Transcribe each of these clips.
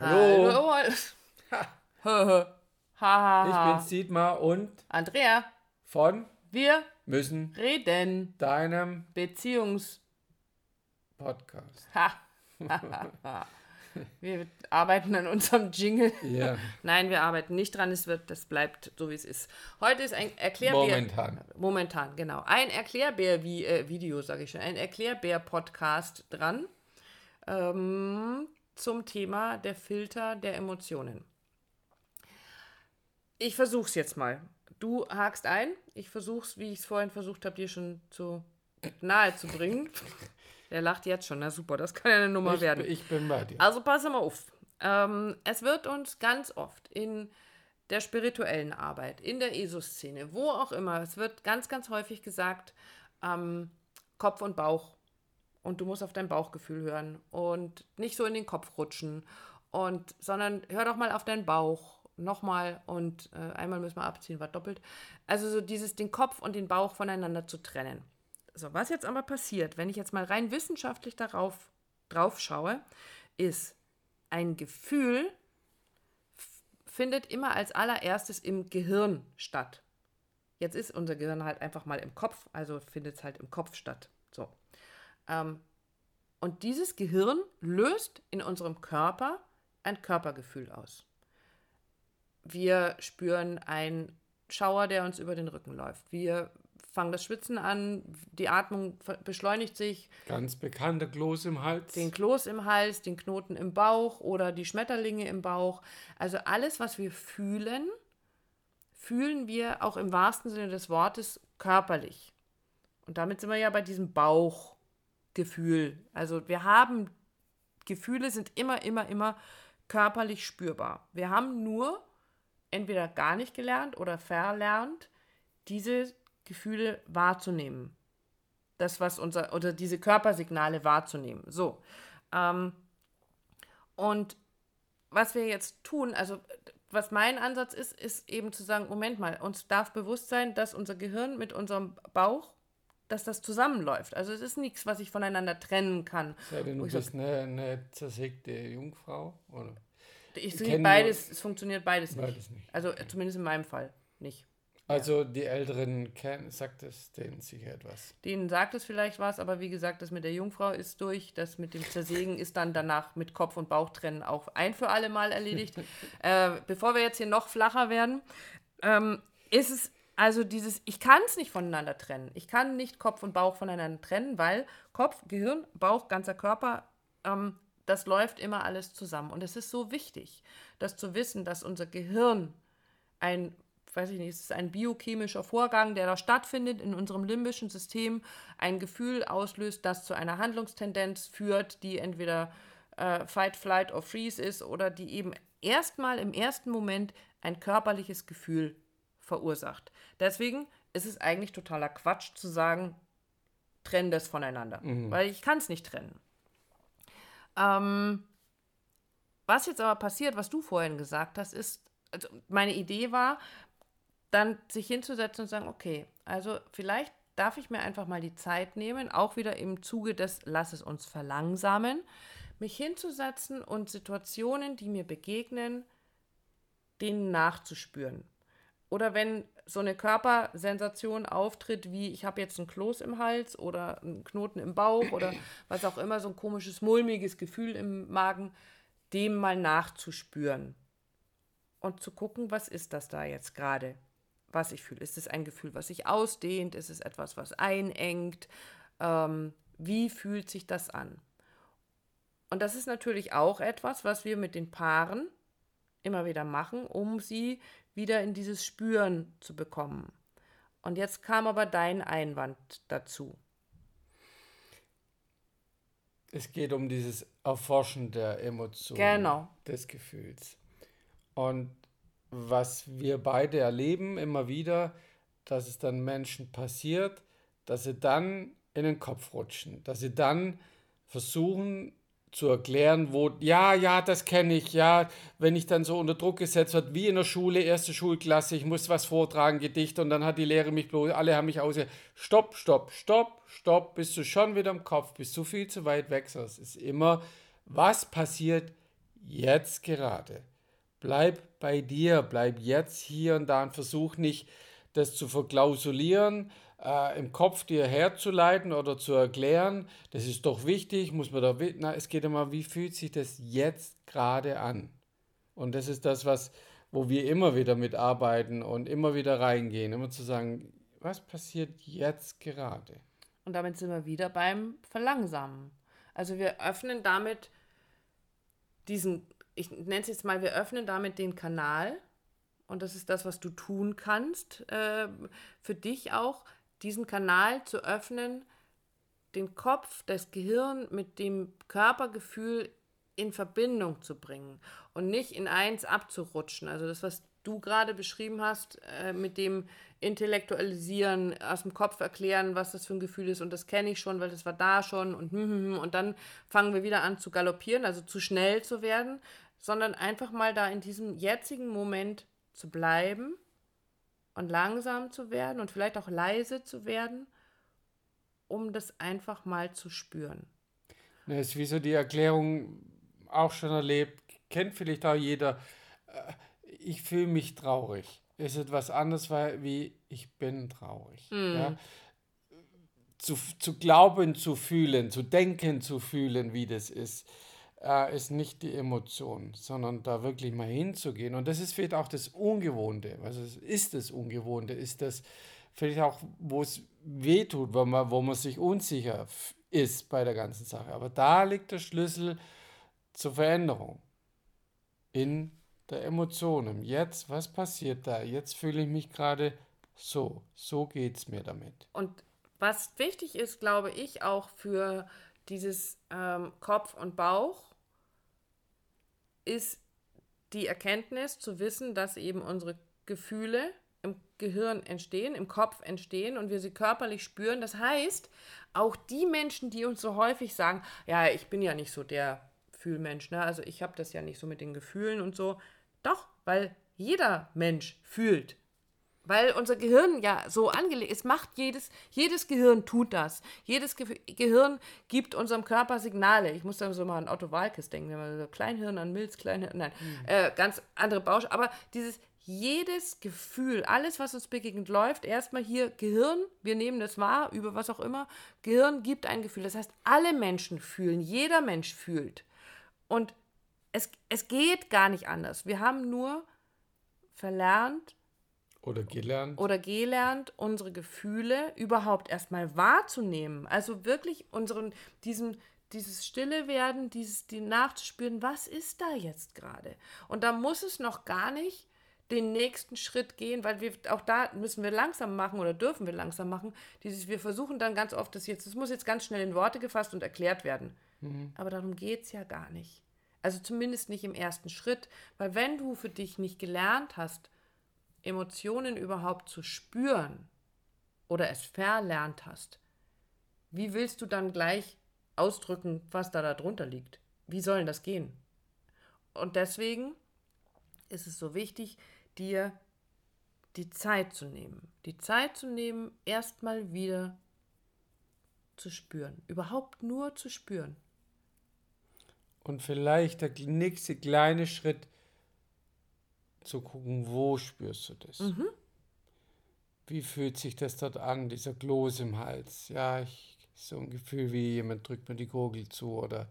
Hallo. Hallo. Ha, ha, Ich ha. bin's Dietmar und Andrea, von wir müssen reden deinem Beziehungs... Podcast. Ha. wir arbeiten an unserem Jingle. Ja, Nein, wir arbeiten nicht dran. Es wird, das bleibt so, wie es ist. Heute ist ein Erklärbär... momentan. Momentan, genau. Ein Erklärbär-Video, sage ich schon. Ein Erklärbär-Podcast dran ähm, zum Thema der Filter der Emotionen. Ich versuch's jetzt mal. Du hakst ein. Ich versuch's, wie ich es vorhin versucht habe, dir schon zu nahe zu bringen. Der lacht jetzt schon. Na super, das kann ja eine Nummer Ich, werden. ich bin bei dir. Also pass mal auf. Ähm, es wird uns ganz oft in der spirituellen Arbeit, in der ESO-Szene, wo auch immer, es wird ganz, ganz häufig gesagt, ähm, Kopf und Bauch. Und du musst auf dein Bauchgefühl hören und nicht so in den Kopf rutschen. Und, sondern hör doch mal auf deinen Bauch. Nochmal und äh, einmal müssen wir abziehen, war doppelt. Also so dieses, den Kopf und den Bauch voneinander zu trennen. So, was jetzt aber passiert, wenn ich jetzt mal rein wissenschaftlich darauf drauf schaue, ist, ein Gefühl findet immer als allererstes im Gehirn statt. Jetzt ist unser Gehirn halt einfach mal im Kopf, also findet es halt im Kopf statt. So. Ähm, und dieses Gehirn löst in unserem Körper ein Körpergefühl aus. Wir spüren einen Schauer, der uns über den Rücken läuft. Wir fangen das Schwitzen an, die Atmung beschleunigt sich, Ganz bekannter Kloß im Hals. den Kloß im Hals, den Knoten im Bauch oder die Schmetterlinge im Bauch. Also alles, was wir fühlen, fühlen wir auch im wahrsten Sinne des Wortes körperlich. Und damit sind wir ja bei diesem Bauchgefühl. Also wir haben Gefühle sind immer, immer, immer körperlich spürbar. Wir haben nur entweder gar nicht gelernt oder verlernt, diese Gefühle wahrzunehmen das, was unser, oder diese Körpersignale wahrzunehmen. So. Ähm, und was wir jetzt tun, also was mein Ansatz ist, ist eben zu sagen, Moment mal, uns darf bewusst sein, dass unser Gehirn mit unserem Bauch, dass das zusammenläuft. Also es ist nichts, was ich voneinander trennen kann. Sei denn, du ich sag, bist eine, eine zersägte Jungfrau? Oder? ich sehe beides, es funktioniert beides nicht. Beides nicht. Also äh, zumindest in meinem Fall nicht. Also die Älteren kennen, sagt es denen sicher etwas. Denen sagt es vielleicht was, aber wie gesagt, das mit der Jungfrau ist durch. Das mit dem Zersägen ist dann danach mit Kopf- und Bauchtrennen auch ein für alle Mal erledigt. äh, bevor wir jetzt hier noch flacher werden, ähm, ist es also dieses, ich kann es nicht voneinander trennen. Ich kann nicht Kopf und Bauch voneinander trennen, weil Kopf, Gehirn, Bauch, ganzer Körper, ähm, das läuft immer alles zusammen. Und es ist so wichtig, das zu wissen, dass unser Gehirn ein, weiß ich nicht, es ist ein biochemischer Vorgang, der da stattfindet in unserem limbischen System, ein Gefühl auslöst, das zu einer Handlungstendenz führt, die entweder äh, Fight, Flight or Freeze ist oder die eben erstmal im ersten Moment ein körperliches Gefühl verursacht. Deswegen ist es eigentlich totaler Quatsch zu sagen, trennen das voneinander, weil ich kann es nicht trennen. Ähm, was jetzt aber passiert, was du vorhin gesagt hast, ist, also meine Idee war, dann sich hinzusetzen und sagen, okay, also vielleicht darf ich mir einfach mal die Zeit nehmen, auch wieder im Zuge des Lass es uns verlangsamen, mich hinzusetzen und Situationen, die mir begegnen, denen nachzuspüren. Oder wenn so eine Körpersensation auftritt, wie ich habe jetzt einen Kloß im Hals oder einen Knoten im Bauch oder was auch immer, so ein komisches, mulmiges Gefühl im Magen, dem mal nachzuspüren und zu gucken, was ist das da jetzt gerade, was ich fühle. Ist es ein Gefühl, was sich ausdehnt? Ist es etwas, was einengt? Ähm, wie fühlt sich das an? Und das ist natürlich auch etwas, was wir mit den Paaren immer wieder machen, um sie wieder in dieses Spüren zu bekommen. Und jetzt kam aber dein Einwand dazu. Es geht um dieses Erforschen der Emotionen, Genau. des Gefühls. Und was wir beide erleben immer wieder, dass es dann Menschen passiert, dass sie dann in den Kopf rutschen, dass sie dann versuchen zu erklären, wo, ja, ja, das kenne ich, ja, wenn ich dann so unter Druck gesetzt wird, wie in der Schule, erste Schulklasse, ich muss was vortragen, Gedicht, und dann hat die Lehre mich bloß, alle haben mich aus, stopp, stopp, stopp, stopp, bist du schon wieder im Kopf, bist du viel zu weit weg, das ist immer, was passiert jetzt gerade. Bleib bei dir, bleib jetzt hier und da und versuch nicht, das zu verklausulieren, äh, im Kopf dir herzuleiten oder zu erklären. Das ist doch wichtig, muss man da. Na, es geht immer, wie fühlt sich das jetzt gerade an? Und das ist das, was, wo wir immer wieder mitarbeiten und immer wieder reingehen, immer zu sagen, was passiert jetzt gerade? Und damit sind wir wieder beim Verlangsamen. Also wir öffnen damit diesen, ich nenne es jetzt mal, wir öffnen damit den Kanal. Und das ist das, was du tun kannst, äh, für dich auch, diesen Kanal zu öffnen, den Kopf, das Gehirn mit dem Körpergefühl in Verbindung zu bringen und nicht in eins abzurutschen. Also das, was du gerade beschrieben hast, äh, mit dem Intellektualisieren, aus dem Kopf erklären, was das für ein Gefühl ist und das kenne ich schon, weil das war da schon und hm, hm, hm, und dann fangen wir wieder an zu galoppieren, also zu schnell zu werden, sondern einfach mal da in diesem jetzigen Moment zu bleiben und langsam zu werden und vielleicht auch leise zu werden, um das einfach mal zu spüren. Das ist wie so die Erklärung, auch schon erlebt, kennt vielleicht auch jeder. Äh, ich fühle mich traurig. Ist etwas anderes, weil wie ich bin traurig. Mm. Ja? Zu, zu glauben, zu fühlen, zu denken, zu fühlen, wie das ist, äh, ist nicht die Emotion, sondern da wirklich mal hinzugehen. Und das ist vielleicht auch das Ungewohnte. Also ist das Ungewohnte, ist das vielleicht auch, wo es wehtut, wo man, wo man sich unsicher ist bei der ganzen Sache. Aber da liegt der Schlüssel zur Veränderung in der Emotionen. Jetzt, was passiert da? Jetzt fühle ich mich gerade so. So geht es mir damit. Und was wichtig ist, glaube ich, auch für dieses ähm, Kopf und Bauch, ist die Erkenntnis zu wissen, dass eben unsere Gefühle im Gehirn entstehen, im Kopf entstehen und wir sie körperlich spüren. Das heißt, auch die Menschen, die uns so häufig sagen, ja, ich bin ja nicht so der Fühlmensch, ne? Also ich habe das ja nicht so mit den Gefühlen und so. Doch, weil jeder Mensch fühlt. Weil unser Gehirn ja so angelegt ist, macht jedes, jedes Gehirn tut das. Jedes Ge Gehirn gibt unserem Körper Signale. Ich muss da so mal an Otto Walkes denken, wenn man so Kleinhirn an Milz, Kleinhirn, nein, mhm. äh, ganz andere Bausch. Aber dieses, jedes Gefühl, alles, was uns begegnet, läuft erstmal hier Gehirn, wir nehmen das wahr, über was auch immer. Gehirn gibt ein Gefühl. Das heißt, alle Menschen fühlen, jeder Mensch fühlt. Und es, es geht gar nicht anders. Wir haben nur verlernt, oder gelernt. Oder gelernt, unsere Gefühle überhaupt erstmal wahrzunehmen. Also wirklich unseren, diesen, dieses Stille werden, dieses, die nachzuspüren, was ist da jetzt gerade? Und da muss es noch gar nicht den nächsten Schritt gehen, weil wir auch da müssen wir langsam machen oder dürfen wir langsam machen. Dieses, wir versuchen dann ganz oft das jetzt, es muss jetzt ganz schnell in Worte gefasst und erklärt werden. Mhm. Aber darum geht es ja gar nicht. Also zumindest nicht im ersten Schritt, weil wenn du für dich nicht gelernt hast, Emotionen überhaupt zu spüren oder es verlernt hast, wie willst du dann gleich ausdrücken, was da darunter liegt? Wie soll das gehen? Und deswegen ist es so wichtig, dir die Zeit zu nehmen. Die Zeit zu nehmen, erstmal wieder zu spüren. Überhaupt nur zu spüren. Und vielleicht der nächste kleine Schritt zu gucken, wo spürst du das? Mhm. Wie fühlt sich das dort an, dieser Kloß im Hals? Ja, ich, so ein Gefühl wie jemand drückt mir die Gurgel zu oder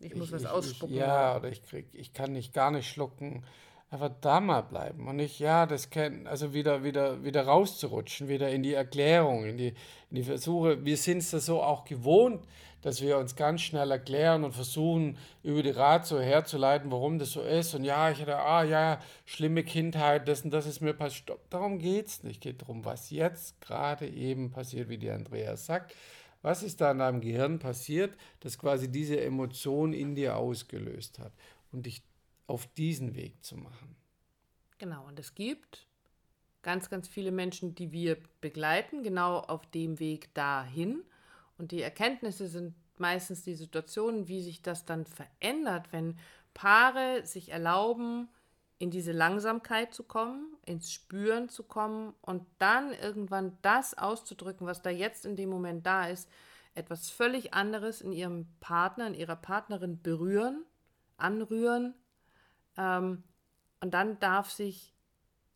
ich, ich muss was ausspucken. Ich, ja, oder ich krieg, ich kann nicht gar nicht schlucken. Einfach da mal bleiben und nicht, ja, das kennen, also wieder, wieder, wieder rauszurutschen, wieder in die Erklärung, in die, in die Versuche. Wir sind es da so auch gewohnt, dass wir uns ganz schnell erklären und versuchen, über die Ratio herzuleiten, warum das so ist. Und ja, ich hatte, ah ja, schlimme Kindheit, das und das ist mir passiert. Stopp, darum geht es nicht. Geht darum, was jetzt gerade eben passiert, wie die Andreas sagt. Was ist da in deinem Gehirn passiert, das quasi diese Emotion in dir ausgelöst hat und dich auf diesen Weg zu machen? Genau, und es gibt ganz, ganz viele Menschen, die wir begleiten, genau auf dem Weg dahin. Und die Erkenntnisse sind meistens die Situationen, wie sich das dann verändert, wenn Paare sich erlauben, in diese Langsamkeit zu kommen, ins Spüren zu kommen und dann irgendwann das auszudrücken, was da jetzt in dem Moment da ist, etwas völlig anderes in ihrem Partner, in ihrer Partnerin berühren, anrühren, Ähm, und dann darf sich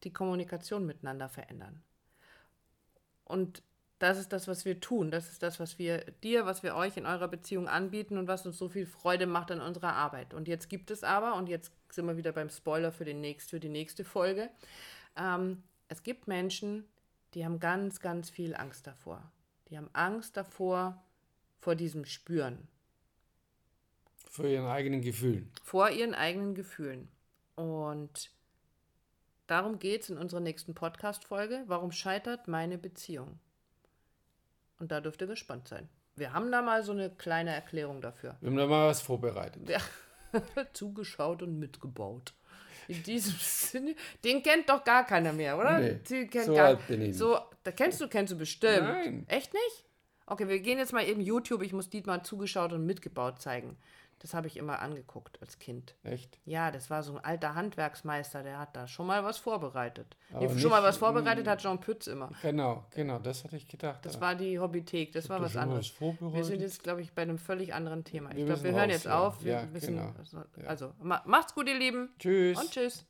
die Kommunikation miteinander verändern. Und das ist das, was wir tun. Das ist das, was wir dir, was wir euch in eurer Beziehung anbieten und was uns so viel Freude macht an unserer Arbeit. Und jetzt gibt es aber, und jetzt sind wir wieder beim Spoiler für, den nächst, für die nächste Folge, ähm, es gibt Menschen, die haben ganz, ganz viel Angst davor. Die haben Angst davor, vor diesem Spüren. Vor ihren eigenen Gefühlen. Vor ihren eigenen Gefühlen. Und darum geht es in unserer nächsten Podcast-Folge. Warum scheitert meine Beziehung? Und da dürft ihr gespannt sein. Wir haben da mal so eine kleine Erklärung dafür. Wir haben da mal was vorbereitet. Ja. Zugeschaut und mitgebaut. In diesem Sinne, den kennt doch gar keiner mehr, oder? Nee, Den kennt so gar, alt bin ich nicht. So, da kennst du, kennst du bestimmt. Nein. Echt nicht? Okay, wir gehen jetzt mal eben YouTube. Ich muss Dietmar zugeschaut und mitgebaut zeigen. Das habe ich immer angeguckt als Kind. Echt? Ja, das war so ein alter Handwerksmeister, der hat da schon mal was vorbereitet. Nee, schon mal was vorbereitet hat Jean Pütz immer. Genau, genau, das hatte ich gedacht. Das ja. war die Hobbythek, das war was anderes. was? Wir sind jetzt, glaube ich, bei einem völlig anderen Thema. Ich Wir glaube, wir hören raus, jetzt ja. auf. Wir Ja, wissen, genau. also, also ma macht's gut, ihr Lieben. Tschüss. Und tschüss.